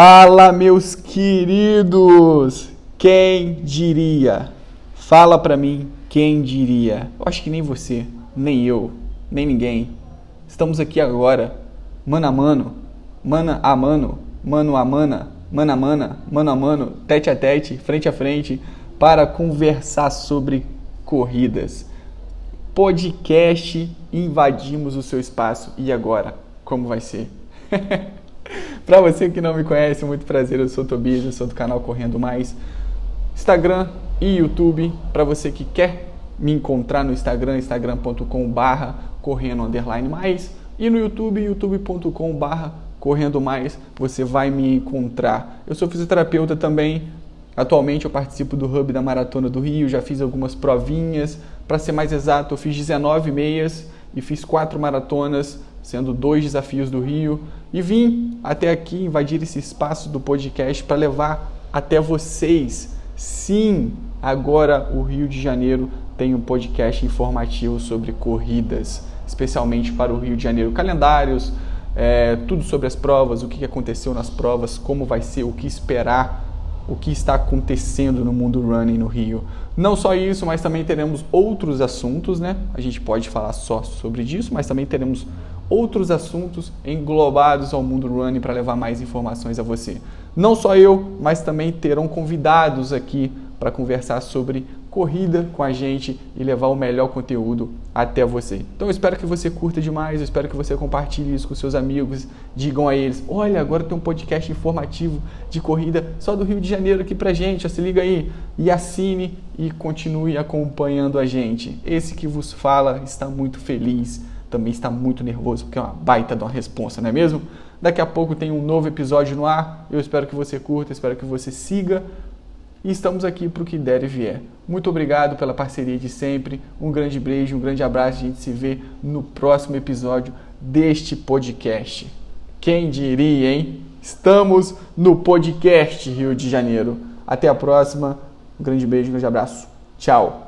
Fala, meus queridos! Quem diria? Fala pra mim, quem diria? Eu acho que nem você, nem eu, nem ninguém. Estamos aqui agora, mano a mano, mana a mano, mano a mana, mana a mana, mano a mano, tete a tete, frente a frente, para conversar sobre corridas. Podcast, invadimos o seu espaço. E agora? Como vai ser? Para você que não me conhece, muito prazer, eu sou o Tobias, eu sou do canal Correndo Mais. Instagram e YouTube, para você que quer me encontrar no Instagram, instagram.com barra correndo underline mais e no YouTube, youtube.com barra correndo mais, você vai me encontrar. Eu sou fisioterapeuta também, atualmente eu participo do Hub da Maratona do Rio, já fiz algumas provinhas, para ser mais exato, eu fiz 19 meias e fiz quatro maratonas, sendo dois desafios do Rio, e vim até aqui invadir esse espaço do podcast para levar até vocês. Sim, agora o Rio de Janeiro tem um podcast informativo sobre corridas, especialmente para o Rio de Janeiro. Calendários, é, tudo sobre as provas, o que aconteceu nas provas, como vai ser, o que esperar o que está acontecendo no mundo running no Rio. Não só isso, mas também teremos outros assuntos, né? A gente pode falar só sobre isso, mas também teremos outros assuntos englobados ao mundo running para levar mais informações a você. Não só eu, mas também terão convidados aqui para conversar sobre corrida com a gente e levar o melhor conteúdo até você. Então eu espero que você curta demais, eu espero que você compartilhe isso com seus amigos, digam a eles: "Olha, agora tem um podcast informativo de corrida só do Rio de Janeiro aqui pra gente, se liga aí". E assine e continue acompanhando a gente. Esse que vos fala está muito feliz, também está muito nervoso, porque é uma baita de uma responsa, não é mesmo? Daqui a pouco tem um novo episódio no ar. Eu espero que você curta, espero que você siga e estamos aqui para o que der e vier. Muito obrigado pela parceria de sempre. Um grande beijo, um grande abraço. A gente se vê no próximo episódio deste podcast. Quem diria, hein? Estamos no podcast Rio de Janeiro. Até a próxima. Um grande beijo, um grande abraço. Tchau.